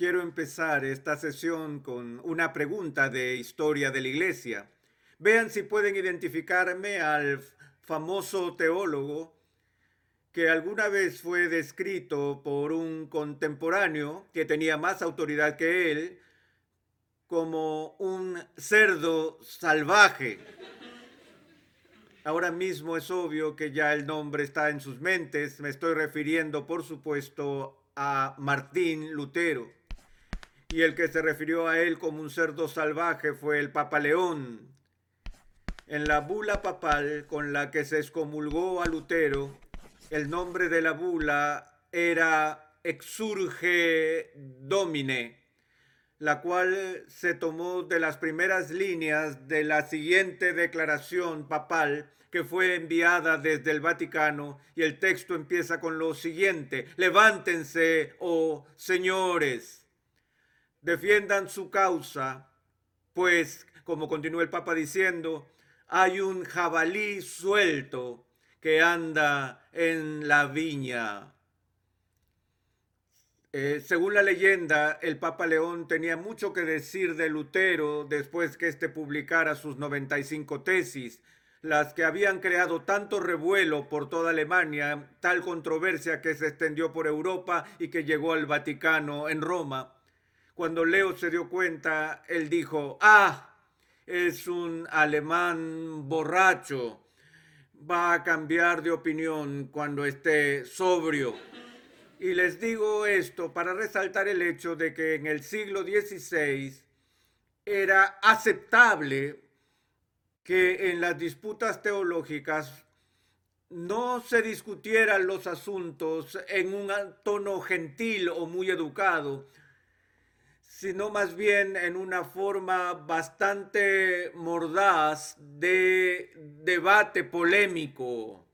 Quiero empezar esta sesión con una pregunta de historia de la iglesia. Vean si pueden identificarme al famoso teólogo que alguna vez fue descrito por un contemporáneo que tenía más autoridad que él como un cerdo salvaje. Ahora mismo es obvio que ya el nombre está en sus mentes. Me estoy refiriendo, por supuesto, a Martín Lutero y el que se refirió a él como un cerdo salvaje fue el Papa León. En la bula papal con la que se excomulgó a Lutero, el nombre de la bula era Exurge Domine, la cual se tomó de las primeras líneas de la siguiente declaración papal que fue enviada desde el Vaticano y el texto empieza con lo siguiente, levántense, oh señores defiendan su causa, pues, como continúa el Papa diciendo, hay un jabalí suelto que anda en la viña. Eh, según la leyenda, el Papa León tenía mucho que decir de Lutero después que éste publicara sus 95 tesis, las que habían creado tanto revuelo por toda Alemania, tal controversia que se extendió por Europa y que llegó al Vaticano en Roma. Cuando Leo se dio cuenta, él dijo, ah, es un alemán borracho, va a cambiar de opinión cuando esté sobrio. Y les digo esto para resaltar el hecho de que en el siglo XVI era aceptable que en las disputas teológicas no se discutieran los asuntos en un tono gentil o muy educado, sino más bien en una forma bastante mordaz de debate polémico.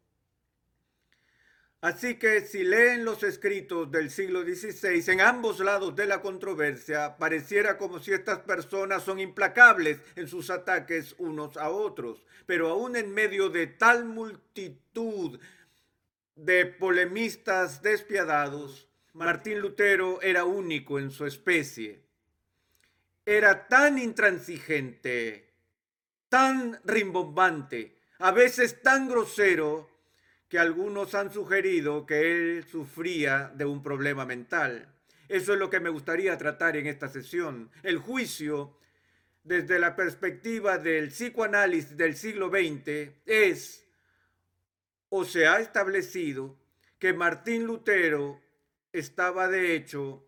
Así que si leen los escritos del siglo XVI en ambos lados de la controversia, pareciera como si estas personas son implacables en sus ataques unos a otros. Pero aún en medio de tal multitud de polemistas despiadados, Martín Lutero era único en su especie era tan intransigente, tan rimbombante, a veces tan grosero, que algunos han sugerido que él sufría de un problema mental. Eso es lo que me gustaría tratar en esta sesión. El juicio, desde la perspectiva del psicoanálisis del siglo XX, es o se ha establecido que Martín Lutero estaba de hecho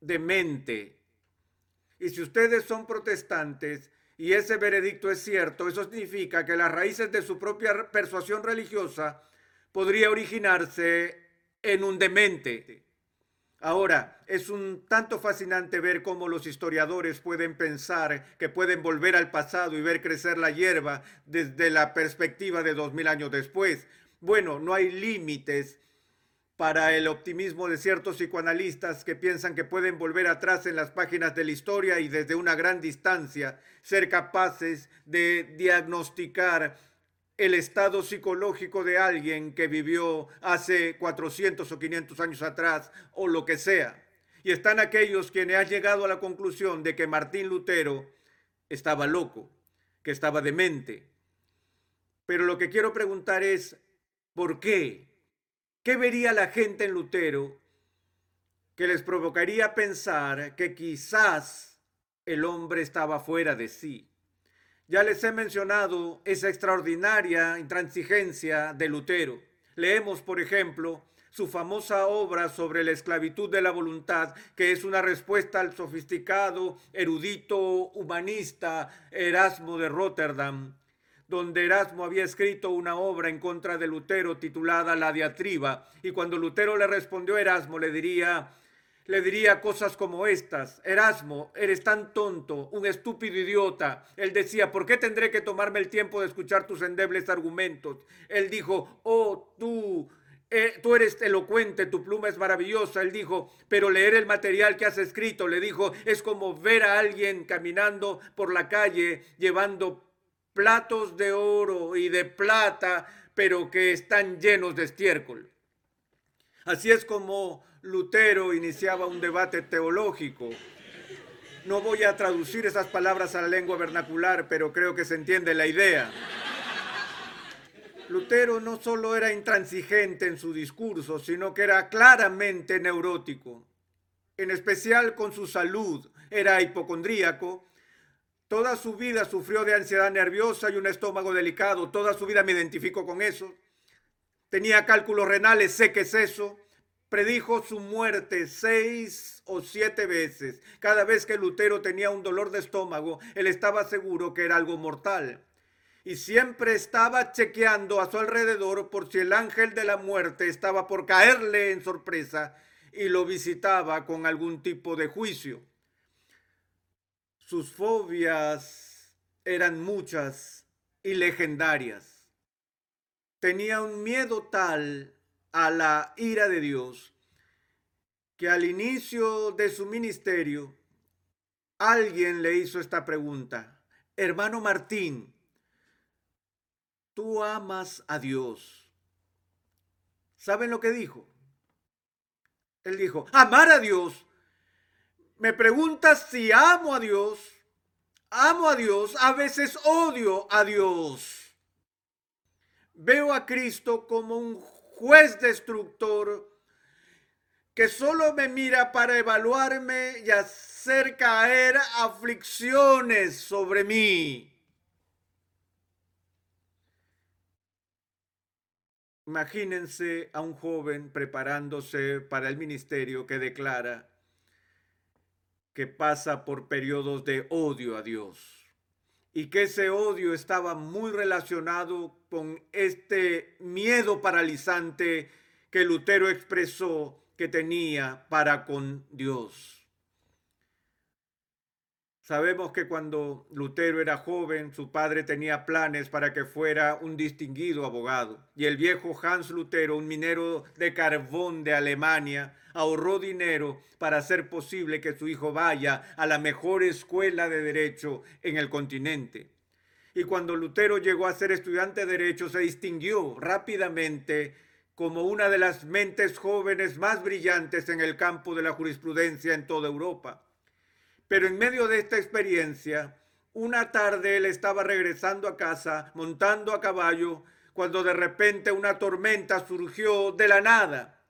demente y si ustedes son protestantes y ese veredicto es cierto, eso significa que las raíces de su propia persuasión religiosa podría originarse en un demente. Ahora, es un tanto fascinante ver cómo los historiadores pueden pensar que pueden volver al pasado y ver crecer la hierba desde la perspectiva de dos mil años después. Bueno, no hay límites para el optimismo de ciertos psicoanalistas que piensan que pueden volver atrás en las páginas de la historia y desde una gran distancia ser capaces de diagnosticar el estado psicológico de alguien que vivió hace 400 o 500 años atrás o lo que sea. Y están aquellos quienes han llegado a la conclusión de que Martín Lutero estaba loco, que estaba demente. Pero lo que quiero preguntar es, ¿por qué? ¿Qué vería la gente en Lutero que les provocaría pensar que quizás el hombre estaba fuera de sí? Ya les he mencionado esa extraordinaria intransigencia de Lutero. Leemos, por ejemplo, su famosa obra sobre la esclavitud de la voluntad, que es una respuesta al sofisticado, erudito, humanista Erasmo de Rotterdam, donde Erasmo había escrito una obra en contra de Lutero titulada La diatriba, y cuando Lutero le respondió a Erasmo le diría, le diría cosas como estas, Erasmo, eres tan tonto, un estúpido idiota. Él decía, ¿por qué tendré que tomarme el tiempo de escuchar tus endebles argumentos? Él dijo, oh, tú, eh, tú eres elocuente, tu pluma es maravillosa. Él dijo, pero leer el material que has escrito, le dijo, es como ver a alguien caminando por la calle llevando platos de oro y de plata, pero que están llenos de estiércol. Así es como Lutero iniciaba un debate teológico. No voy a traducir esas palabras a la lengua vernacular, pero creo que se entiende la idea. Lutero no solo era intransigente en su discurso, sino que era claramente neurótico, en especial con su salud. Era hipocondríaco. Toda su vida sufrió de ansiedad nerviosa y un estómago delicado. Toda su vida me identifico con eso. Tenía cálculos renales, sé que es eso. Predijo su muerte seis o siete veces. Cada vez que Lutero tenía un dolor de estómago, él estaba seguro que era algo mortal y siempre estaba chequeando a su alrededor por si el ángel de la muerte estaba por caerle en sorpresa y lo visitaba con algún tipo de juicio. Sus fobias eran muchas y legendarias. Tenía un miedo tal a la ira de Dios que al inicio de su ministerio alguien le hizo esta pregunta. Hermano Martín, tú amas a Dios. ¿Saben lo que dijo? Él dijo, amar a Dios. Me preguntas si amo a Dios. Amo a Dios, a veces odio a Dios. Veo a Cristo como un juez destructor que solo me mira para evaluarme y hacer caer aflicciones sobre mí. Imagínense a un joven preparándose para el ministerio que declara que pasa por periodos de odio a Dios y que ese odio estaba muy relacionado con este miedo paralizante que Lutero expresó que tenía para con Dios. Sabemos que cuando Lutero era joven, su padre tenía planes para que fuera un distinguido abogado. Y el viejo Hans Lutero, un minero de carbón de Alemania, ahorró dinero para hacer posible que su hijo vaya a la mejor escuela de derecho en el continente. Y cuando Lutero llegó a ser estudiante de derecho, se distinguió rápidamente como una de las mentes jóvenes más brillantes en el campo de la jurisprudencia en toda Europa. Pero en medio de esta experiencia, una tarde él estaba regresando a casa, montando a caballo, cuando de repente una tormenta surgió de la nada.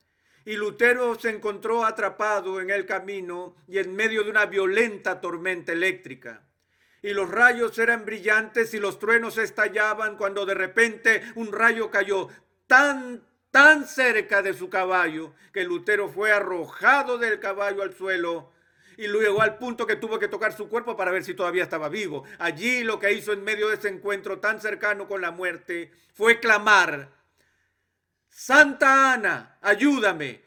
Y Lutero se encontró atrapado en el camino y en medio de una violenta tormenta eléctrica. Y los rayos eran brillantes y los truenos estallaban cuando de repente un rayo cayó tan, tan cerca de su caballo que Lutero fue arrojado del caballo al suelo y luego al punto que tuvo que tocar su cuerpo para ver si todavía estaba vivo. Allí lo que hizo en medio de ese encuentro tan cercano con la muerte fue clamar, Santa Ana, ayúdame,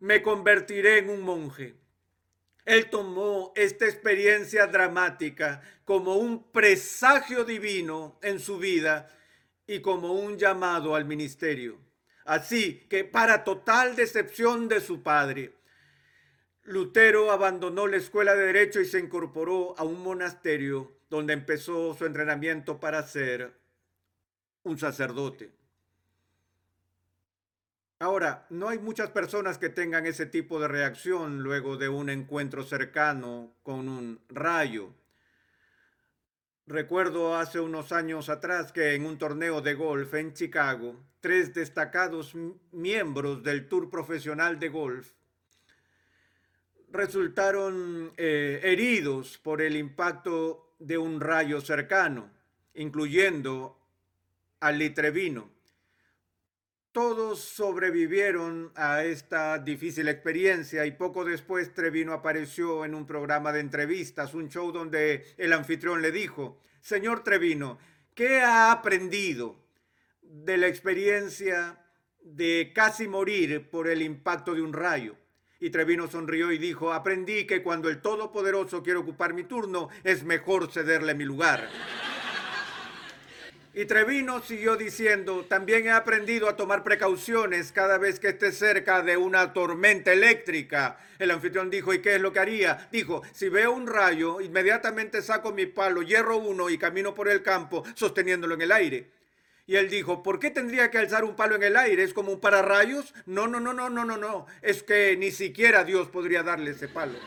me convertiré en un monje. Él tomó esta experiencia dramática como un presagio divino en su vida y como un llamado al ministerio. Así que para total decepción de su padre, Lutero abandonó la escuela de derecho y se incorporó a un monasterio donde empezó su entrenamiento para ser un sacerdote. Ahora, no hay muchas personas que tengan ese tipo de reacción luego de un encuentro cercano con un rayo. Recuerdo hace unos años atrás que en un torneo de golf en Chicago, tres destacados miembros del Tour Profesional de Golf resultaron eh, heridos por el impacto de un rayo cercano, incluyendo al litrevino. Todos sobrevivieron a esta difícil experiencia y poco después Trevino apareció en un programa de entrevistas, un show donde el anfitrión le dijo, señor Trevino, ¿qué ha aprendido de la experiencia de casi morir por el impacto de un rayo? Y Trevino sonrió y dijo, aprendí que cuando el Todopoderoso quiere ocupar mi turno, es mejor cederle mi lugar. Y Trevino siguió diciendo, también he aprendido a tomar precauciones cada vez que esté cerca de una tormenta eléctrica. El anfitrión dijo, ¿y qué es lo que haría? Dijo, si veo un rayo, inmediatamente saco mi palo, hierro uno y camino por el campo sosteniéndolo en el aire. Y él dijo, ¿por qué tendría que alzar un palo en el aire? ¿Es como un pararrayos? No, no, no, no, no, no, no. Es que ni siquiera Dios podría darle ese palo.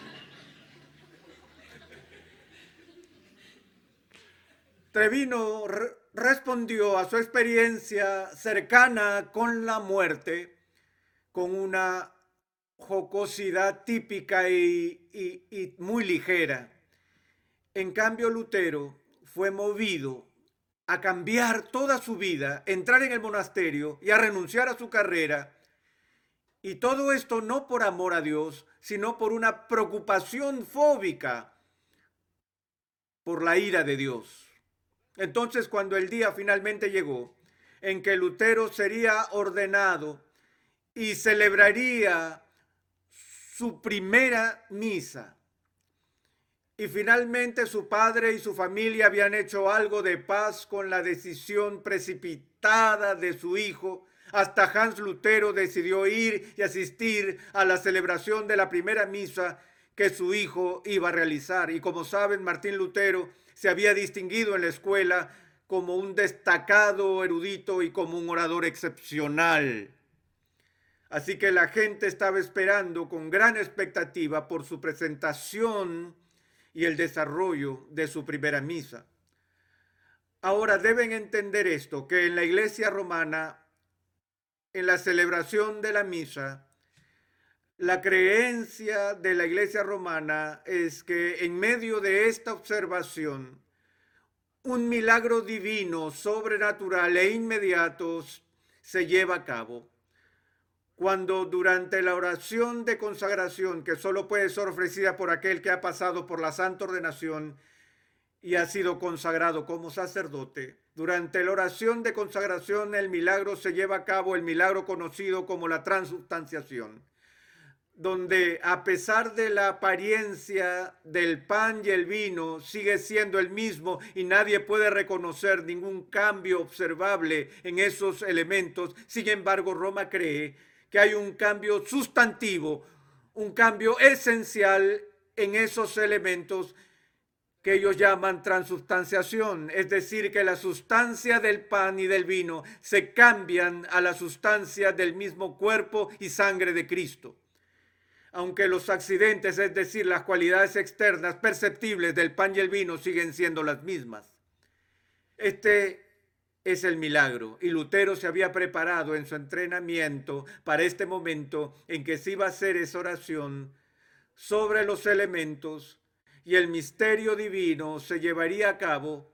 Trevino respondió a su experiencia cercana con la muerte con una jocosidad típica y, y muy ligera. En cambio, Lutero fue movido a cambiar toda su vida, entrar en el monasterio y a renunciar a su carrera. Y todo esto no por amor a Dios, sino por una preocupación fóbica por la ira de Dios. Entonces, cuando el día finalmente llegó en que Lutero sería ordenado y celebraría su primera misa, y finalmente su padre y su familia habían hecho algo de paz con la decisión precipitada de su hijo. Hasta Hans Lutero decidió ir y asistir a la celebración de la primera misa que su hijo iba a realizar. Y como saben, Martín Lutero se había distinguido en la escuela como un destacado erudito y como un orador excepcional. Así que la gente estaba esperando con gran expectativa por su presentación y el desarrollo de su primera misa. Ahora deben entender esto, que en la iglesia romana, en la celebración de la misa, la creencia de la iglesia romana es que en medio de esta observación, un milagro divino, sobrenatural e inmediato se lleva a cabo cuando durante la oración de consagración, que solo puede ser ofrecida por aquel que ha pasado por la santa ordenación y ha sido consagrado como sacerdote, durante la oración de consagración el milagro se lleva a cabo, el milagro conocido como la transubstanciación, donde a pesar de la apariencia del pan y el vino sigue siendo el mismo y nadie puede reconocer ningún cambio observable en esos elementos, sin embargo Roma cree que hay un cambio sustantivo, un cambio esencial en esos elementos que ellos llaman transubstanciación, es decir, que la sustancia del pan y del vino se cambian a la sustancia del mismo cuerpo y sangre de Cristo. Aunque los accidentes, es decir, las cualidades externas perceptibles del pan y el vino siguen siendo las mismas. Este es el milagro. Y Lutero se había preparado en su entrenamiento para este momento en que se iba a hacer esa oración sobre los elementos y el misterio divino se llevaría a cabo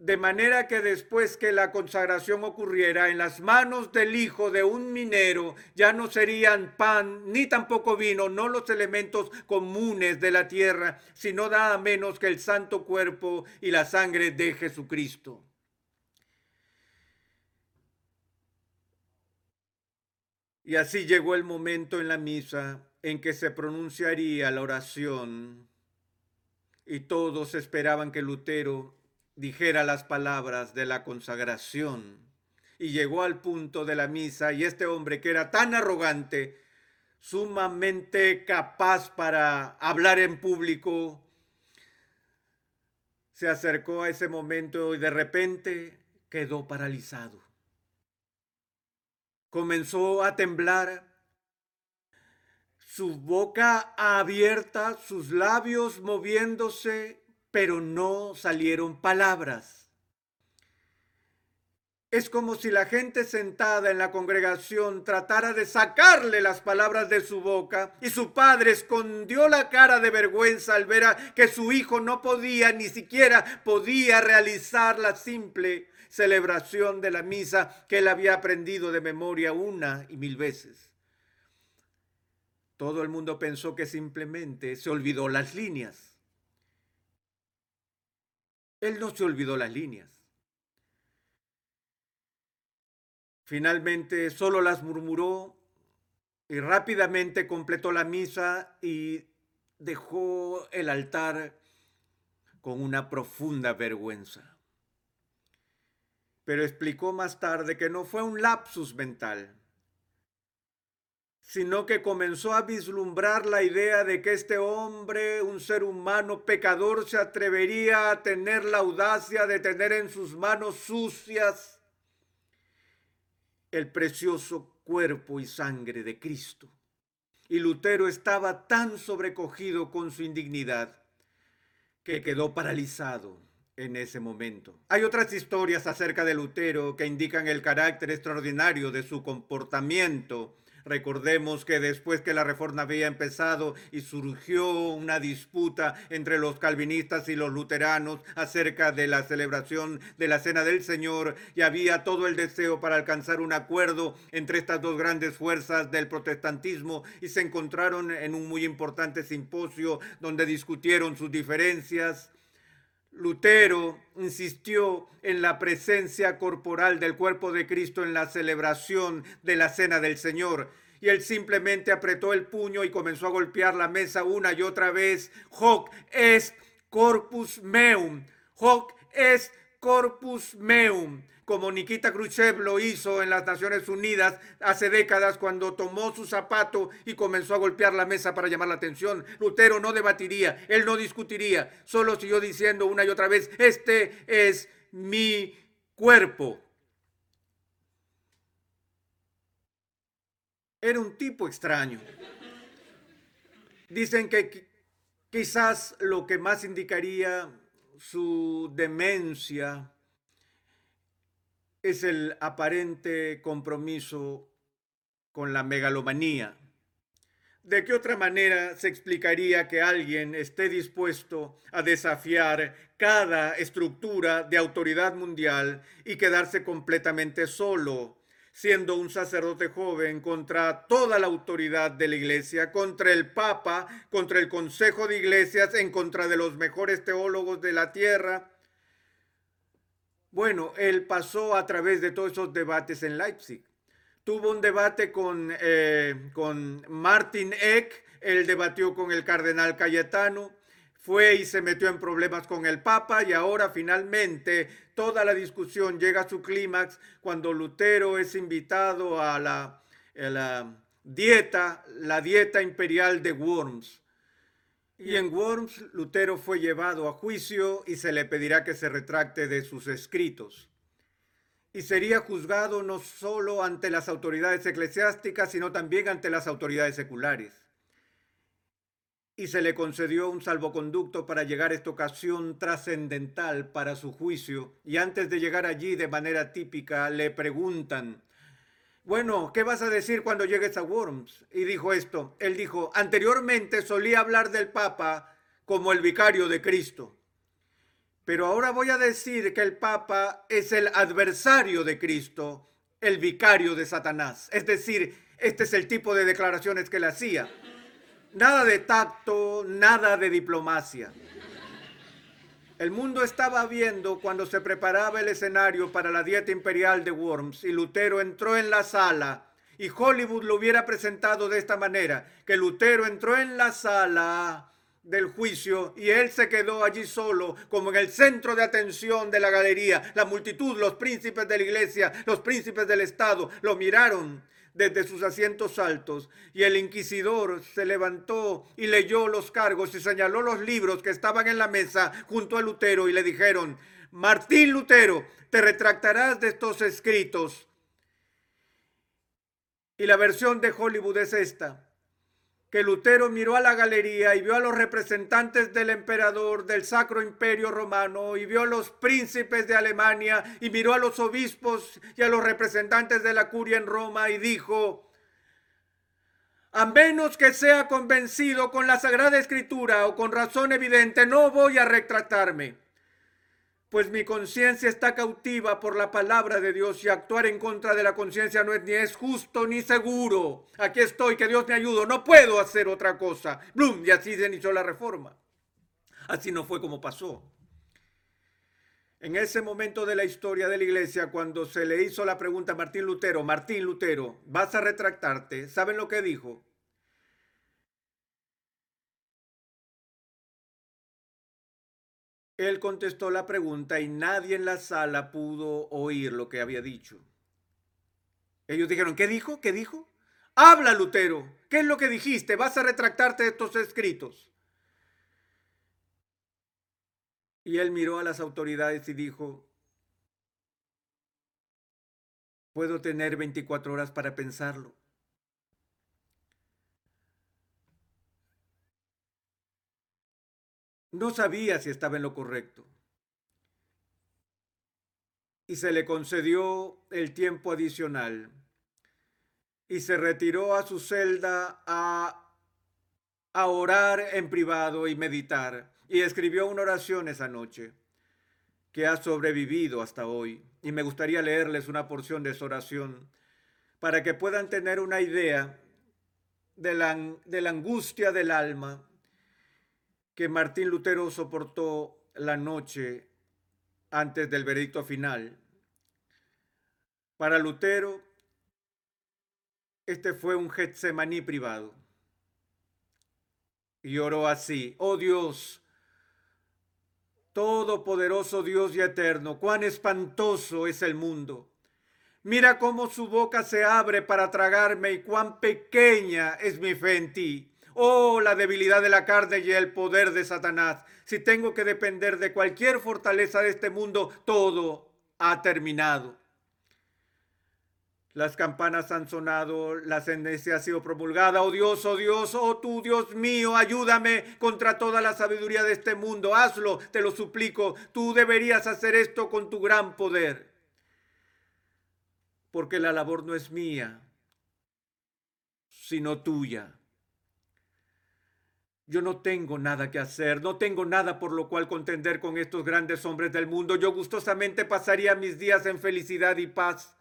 de manera que después que la consagración ocurriera en las manos del hijo de un minero, ya no serían pan ni tampoco vino, no los elementos comunes de la tierra, sino nada menos que el santo cuerpo y la sangre de Jesucristo. Y así llegó el momento en la misa en que se pronunciaría la oración y todos esperaban que Lutero dijera las palabras de la consagración. Y llegó al punto de la misa y este hombre que era tan arrogante, sumamente capaz para hablar en público, se acercó a ese momento y de repente quedó paralizado comenzó a temblar, su boca abierta, sus labios moviéndose, pero no salieron palabras. Es como si la gente sentada en la congregación tratara de sacarle las palabras de su boca y su padre escondió la cara de vergüenza al ver que su hijo no podía, ni siquiera podía realizar la simple celebración de la misa que él había aprendido de memoria una y mil veces. Todo el mundo pensó que simplemente se olvidó las líneas. Él no se olvidó las líneas. Finalmente solo las murmuró y rápidamente completó la misa y dejó el altar con una profunda vergüenza pero explicó más tarde que no fue un lapsus mental, sino que comenzó a vislumbrar la idea de que este hombre, un ser humano pecador, se atrevería a tener la audacia de tener en sus manos sucias el precioso cuerpo y sangre de Cristo. Y Lutero estaba tan sobrecogido con su indignidad que quedó paralizado en ese momento. Hay otras historias acerca de Lutero que indican el carácter extraordinario de su comportamiento Recordemos que después que la reforma había empezado y surgió una disputa entre los calvinistas y los luteranos acerca de la celebración de la Cena del Señor y había todo el deseo para alcanzar un acuerdo entre estas dos grandes fuerzas del protestantismo y se encontraron en un muy importante simposio donde discutieron sus diferencias. Lutero insistió en la presencia corporal del cuerpo de Cristo en la celebración de la Cena del Señor. Y él simplemente apretó el puño y comenzó a golpear la mesa una y otra vez. Hoc es corpus meum. Hoc es corpus meum como Nikita Khrushchev lo hizo en las Naciones Unidas hace décadas cuando tomó su zapato y comenzó a golpear la mesa para llamar la atención. Lutero no debatiría, él no discutiría, solo siguió diciendo una y otra vez, este es mi cuerpo. Era un tipo extraño. Dicen que quizás lo que más indicaría su demencia es el aparente compromiso con la megalomanía. ¿De qué otra manera se explicaría que alguien esté dispuesto a desafiar cada estructura de autoridad mundial y quedarse completamente solo, siendo un sacerdote joven contra toda la autoridad de la iglesia, contra el Papa, contra el Consejo de Iglesias, en contra de los mejores teólogos de la tierra? Bueno, él pasó a través de todos esos debates en Leipzig. Tuvo un debate con, eh, con Martin Eck, él debatió con el cardenal Cayetano, fue y se metió en problemas con el Papa y ahora finalmente toda la discusión llega a su clímax cuando Lutero es invitado a la, a la dieta, la dieta imperial de Worms. Y en Worms, Lutero fue llevado a juicio y se le pedirá que se retracte de sus escritos. Y sería juzgado no solo ante las autoridades eclesiásticas, sino también ante las autoridades seculares. Y se le concedió un salvoconducto para llegar a esta ocasión trascendental para su juicio. Y antes de llegar allí de manera típica, le preguntan, bueno, ¿qué vas a decir cuando llegues a Worms? Y dijo esto, él dijo, anteriormente solía hablar del Papa como el vicario de Cristo, pero ahora voy a decir que el Papa es el adversario de Cristo, el vicario de Satanás. Es decir, este es el tipo de declaraciones que le hacía. Nada de tacto, nada de diplomacia. El mundo estaba viendo cuando se preparaba el escenario para la dieta imperial de Worms y Lutero entró en la sala y Hollywood lo hubiera presentado de esta manera, que Lutero entró en la sala del juicio y él se quedó allí solo, como en el centro de atención de la galería. La multitud, los príncipes de la iglesia, los príncipes del Estado, lo miraron desde sus asientos altos, y el inquisidor se levantó y leyó los cargos y señaló los libros que estaban en la mesa junto a Lutero y le dijeron, Martín Lutero, te retractarás de estos escritos. Y la versión de Hollywood es esta que Lutero miró a la galería y vio a los representantes del emperador del Sacro Imperio Romano y vio a los príncipes de Alemania y miró a los obispos y a los representantes de la curia en Roma y dijo, a menos que sea convencido con la Sagrada Escritura o con razón evidente, no voy a retratarme pues mi conciencia está cautiva por la palabra de Dios y actuar en contra de la conciencia no es ni es justo ni seguro. Aquí estoy, que Dios me ayude, no puedo hacer otra cosa. Blum, y así se inició la reforma. Así no fue como pasó. En ese momento de la historia de la iglesia, cuando se le hizo la pregunta a Martín Lutero, Martín Lutero, ¿vas a retractarte? ¿Saben lo que dijo? Él contestó la pregunta y nadie en la sala pudo oír lo que había dicho. Ellos dijeron, ¿qué dijo? ¿Qué dijo? Habla, Lutero. ¿Qué es lo que dijiste? ¿Vas a retractarte de estos escritos? Y él miró a las autoridades y dijo, Puedo tener 24 horas para pensarlo. No sabía si estaba en lo correcto. Y se le concedió el tiempo adicional. Y se retiró a su celda a, orar en privado y meditar. Y escribió una oración esa noche que ha sobrevivido hasta hoy. Y me gustaría leerles una porción de esa oración para que puedan tener una idea de la, de la angustia del alma que Martín Lutero soportó la noche antes del veredicto final. Para Lutero, este fue un Getsemaní privado. Y oró así, oh Dios, Todopoderoso Dios y eterno, cuán espantoso es el mundo. Mira cómo su boca se abre para tragarme y cuán pequeña es mi fe en ti. Oh, la debilidad de la carne y el poder de Satanás. Si tengo que depender de cualquier fortaleza de este mundo, todo ha terminado. Las campanas han sonado, la sentencia ha sido promulgada. Oh Dios, oh Dios, oh tú, Dios mío, ayúdame contra toda la sabiduría de este mundo. Hazlo, te lo suplico. Tú deberías hacer esto con tu gran poder. Porque la labor no es mía, sino tuya. Yo no tengo nada que hacer, no tengo nada por lo cual contender con estos grandes hombres del mundo. Yo gustosamente pasaría mis días en felicidad y paz,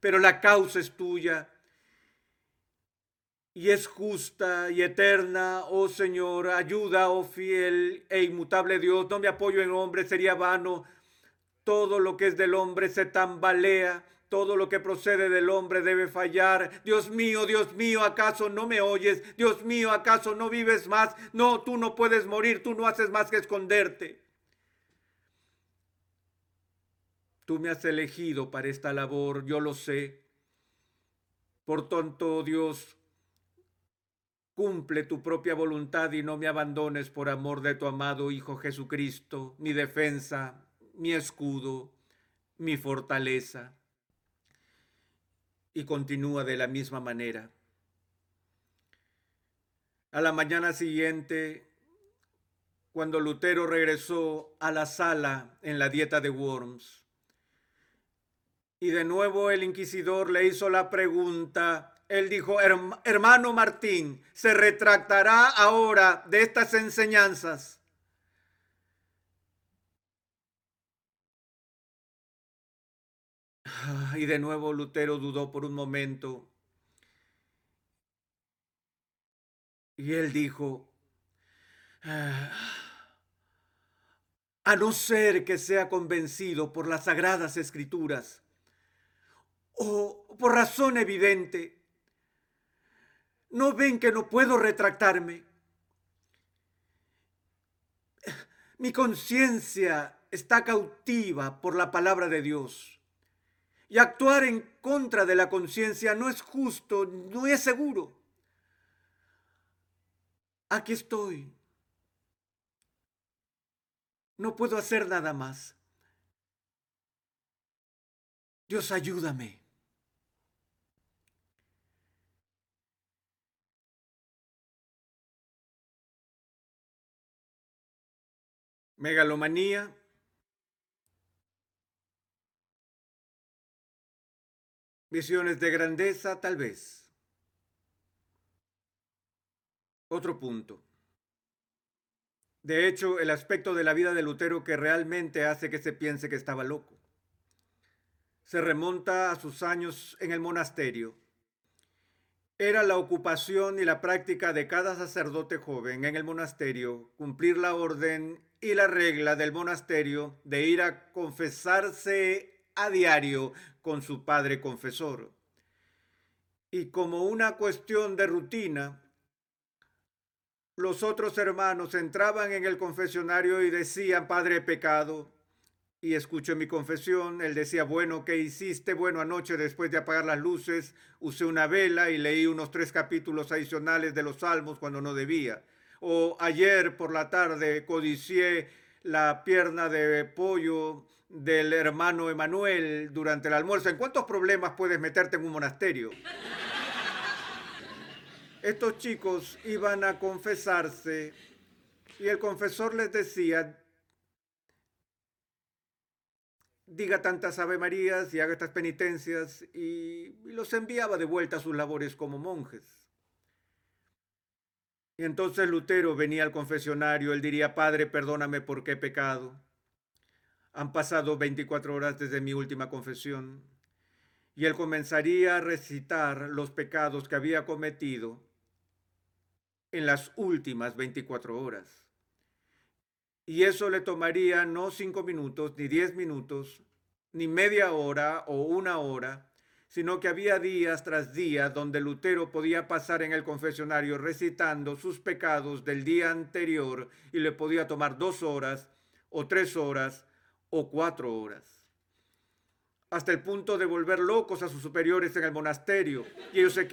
pero la causa es tuya y es justa y eterna, oh Señor, ayuda, oh fiel e inmutable Dios, no me apoyo en hombre, sería vano. Todo lo que es del hombre se tambalea todo lo que procede del hombre debe fallar. Dios mío, Dios mío, ¿acaso no me oyes? Dios mío, ¿acaso no vives más? No, tú no puedes morir, tú no haces más que esconderte. Tú me has elegido para esta labor, yo lo sé. Por tanto, Dios, cumple tu propia voluntad y no me abandones por amor de tu amado Hijo Jesucristo, mi defensa, mi escudo, mi fortaleza y continúa de la misma manera. A la mañana siguiente, cuando Lutero regresó a la sala en la dieta de Worms, y de nuevo el inquisidor le hizo la pregunta, él dijo, hermano Martín, ¿se retractará ahora de estas enseñanzas? Y de nuevo Lutero dudó por un momento. Y él dijo, ah, a no ser que sea convencido por las sagradas escrituras o por razón evidente, ¿no ven que no puedo retractarme? Mi conciencia está cautiva por la palabra de Dios. Y actuar en contra de la conciencia no es justo, no es seguro. Aquí estoy. No puedo hacer nada más. Dios ayúdame. Megalomanía Visiones de grandeza, tal vez. Otro punto. De hecho, el aspecto de la vida de Lutero que realmente hace que se piense que estaba loco. Se remonta a sus años en el monasterio. Era la ocupación y la práctica de cada sacerdote joven en el monasterio cumplir la orden y la regla del monasterio de ir a confesarse a diario con su padre confesor. Y como una cuestión de rutina, los otros hermanos entraban en el confesionario y decían, Padre, pecado. Y escucho mi confesión. Él decía, bueno, ¿qué hiciste? Bueno, anoche después de apagar las luces, usé una vela y leí unos tres capítulos adicionales de los salmos cuando no debía. O ayer por la tarde codicié la pierna de pollo del hermano Emanuel durante el almuerzo. ¿En cuántos problemas puedes meterte en un monasterio? Estos chicos iban a confesarse y el confesor les decía, diga tantas Ave Marías y haga estas penitencias y, los enviaba de vuelta a sus labores como monjes. Y entonces Lutero venía al confesionario, él diría, Padre, perdóname por qué he pecado. Han pasado 24 horas desde mi última confesión. Y él comenzaría a recitar los pecados que había cometido en las últimas 24 horas. Y eso le tomaría no cinco minutos, ni diez minutos, ni media hora o una hora, sino que había días tras días donde Lutero podía pasar en el confesionario recitando sus pecados del día anterior y le podía tomar dos horas o tres horas o cuatro horas. Hasta el punto de volver locos a sus superiores en el monasterio. Y ellos se,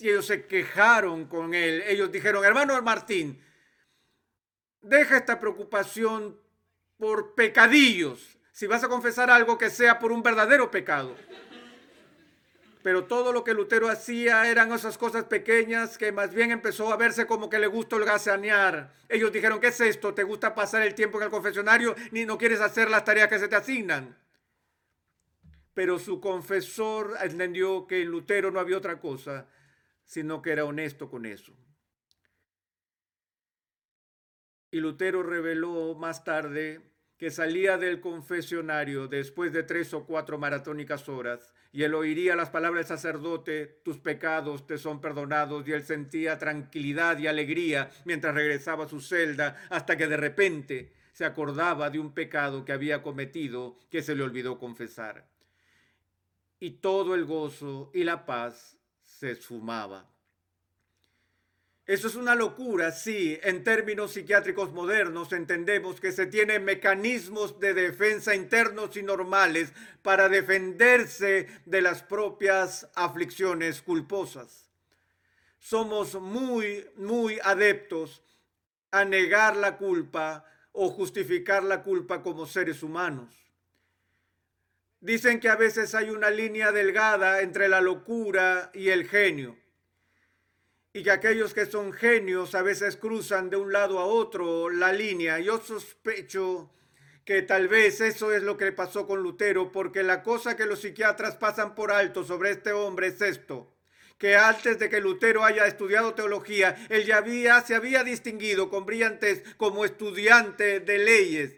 y ellos se quejaron con él. Ellos dijeron, hermano Martín, Deja esta preocupación por pecadillos. Si vas a confesar algo que sea por un verdadero pecado. Pero todo lo que Lutero hacía eran esas cosas pequeñas que más bien empezó a verse como que le gustó el gasanear. Ellos dijeron, ¿qué es esto? ¿Te gusta pasar el tiempo en el confesionario ni no quieres hacer las tareas que se te asignan? Pero su confesor entendió que en Lutero no había otra cosa, sino que era honesto con eso. Y Lutero reveló más tarde que salía del confesionario después de tres o cuatro maratónicas horas y él oiría las palabras del sacerdote, tus pecados te son perdonados y él sentía tranquilidad y alegría mientras regresaba a su celda hasta que de repente se acordaba de un pecado que había cometido que se le olvidó confesar. Y todo el gozo y la paz se esfumaba. Eso es una locura, sí. En términos psiquiátricos modernos entendemos que se tienen mecanismos de defensa internos y normales para defenderse de las propias aflicciones culposas. Somos muy, muy adeptos a negar la culpa o justificar la culpa como seres humanos. Dicen que a veces hay una línea delgada entre la locura y el genio y que aquellos que son genios a veces cruzan de un lado a otro la línea. Yo sospecho que tal vez eso es lo que pasó con Lutero, porque la cosa que los psiquiatras pasan por alto sobre este hombre es esto que antes de que Lutero haya estudiado teología, él ya había, se había distinguido con brillantes como estudiante de leyes.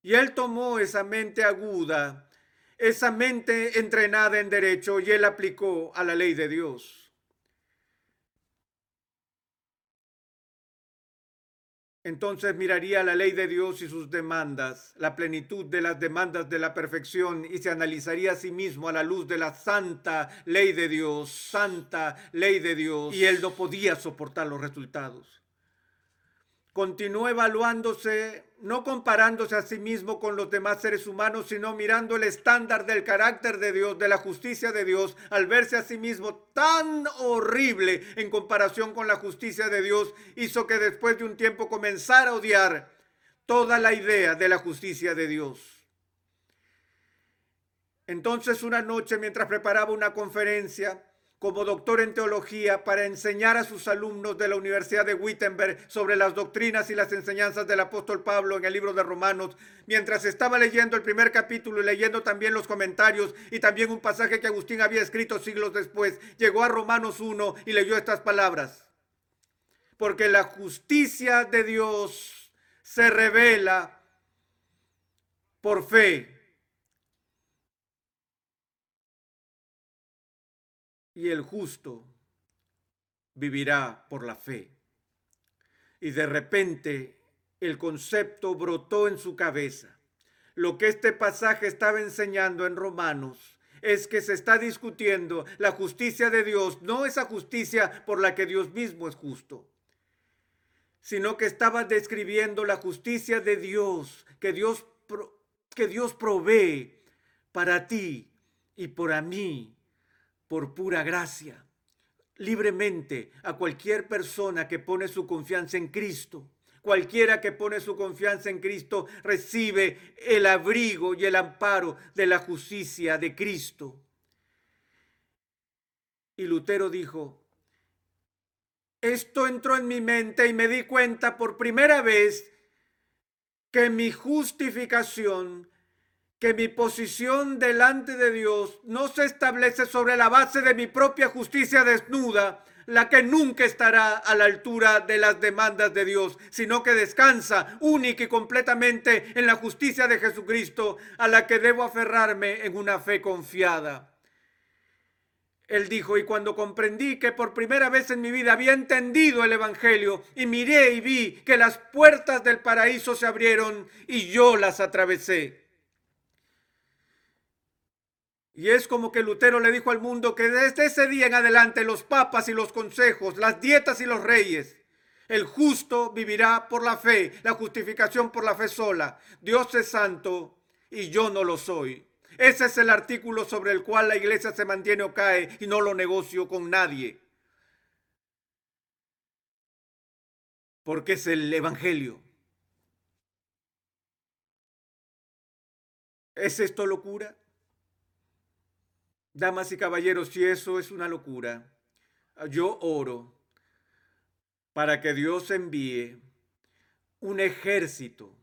Y él tomó esa mente aguda, esa mente entrenada en derecho, y él aplicó a la ley de Dios. Entonces miraría la ley de Dios y sus demandas, la plenitud de las demandas de la perfección y se analizaría a sí mismo a la luz de la santa ley de Dios, santa ley de Dios, y él no podía soportar los resultados. Continuó evaluándose, no comparándose a sí mismo con los demás seres humanos, sino mirando el estándar del carácter de Dios, de la justicia de Dios, al verse a sí mismo tan horrible en comparación con la justicia de Dios, hizo que después de un tiempo comenzara a odiar toda la idea de la justicia de Dios. Entonces una noche, mientras preparaba una conferencia, como doctor en teología para enseñar a sus alumnos de la Universidad de Wittenberg sobre las doctrinas y las enseñanzas del apóstol Pablo en el libro de Romanos, mientras estaba leyendo el primer capítulo y leyendo también los comentarios y también un pasaje que Agustín había escrito siglos después, llegó a Romanos 1 y leyó estas palabras. Porque la justicia de Dios se revela por fe y el justo vivirá por la fe. Y de repente el concepto brotó en su cabeza. Lo que este pasaje estaba enseñando en Romanos es que se está discutiendo la justicia de Dios, no esa justicia por la que Dios mismo es justo, sino que estaba describiendo la justicia de Dios, que Dios, que Dios provee para ti y para mí por pura gracia, libremente a cualquier persona que pone su confianza en Cristo, Cualquiera que pone su confianza en Cristo recibe el abrigo y el amparo de la justicia de Cristo. Y Lutero dijo, esto entró en mi mente y me di cuenta por primera vez que mi justificación, que mi posición delante de Dios no se establece sobre la base de mi propia justicia desnuda, la que nunca estará a la altura de las demandas de Dios, sino que descansa única y completamente en la justicia de Jesucristo, a la que debo aferrarme en una fe confiada. Él dijo, y cuando comprendí que por primera vez en mi vida había entendido el Evangelio, y miré y vi que las puertas del paraíso se abrieron y yo las atravesé. Y es como que Lutero le dijo al mundo que desde ese día en adelante los papas y los consejos, las dietas y los reyes, el justo vivirá por la fe, la justificación por la fe sola. Dios es santo y yo no lo soy. Ese es el artículo sobre el cual la iglesia se mantiene o cae y no lo negocio con nadie. Porque es el Evangelio. ¿Es esto locura? Damas y caballeros, si eso es una locura, yo oro para que Dios envíe un ejército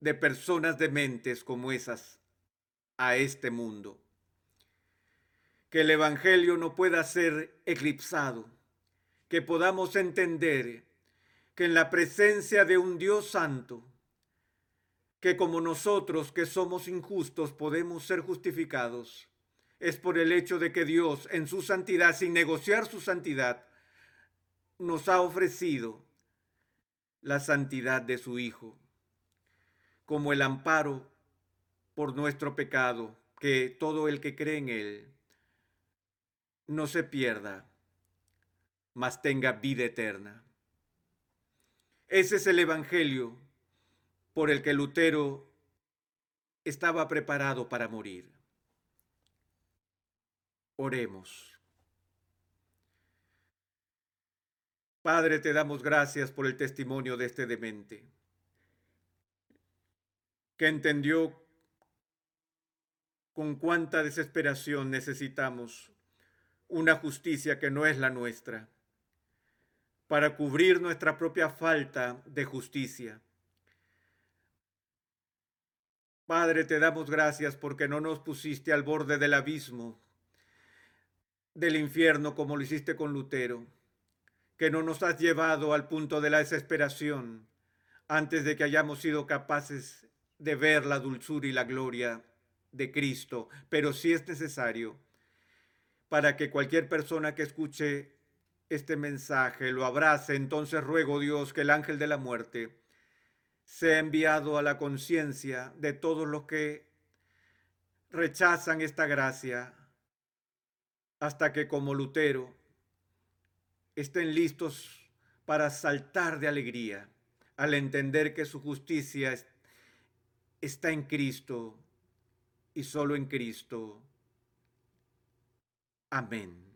de personas dementes como esas a este mundo. Que el Evangelio no pueda ser eclipsado, que podamos entender que en la presencia de un Dios santo, que como nosotros que somos injustos podemos ser justificados, es por el hecho de que Dios en su santidad, sin negociar su santidad, nos ha ofrecido la santidad de su Hijo como el amparo por nuestro pecado, que todo el que cree en Él no se pierda, mas tenga vida eterna. Ese es el Evangelio por el que Lutero estaba preparado para morir. Oremos. Padre, te damos gracias por el testimonio de este demente, que entendió con cuánta desesperación necesitamos una justicia que no es la nuestra, para cubrir nuestra propia falta de justicia. Padre, te damos gracias porque no nos pusiste al borde del abismo del infierno como lo hiciste con Lutero, que no nos has llevado al punto de la desesperación antes de que hayamos sido capaces de ver la dulzura y la gloria de Cristo, pero si es necesario para que cualquier persona que escuche este mensaje lo abrace, entonces ruego Dios que el ángel de la muerte sea enviado a la conciencia de todos los que rechazan esta gracia hasta que como Lutero estén listos para saltar de alegría al entender que su justicia está en Cristo y solo en Cristo. Amén.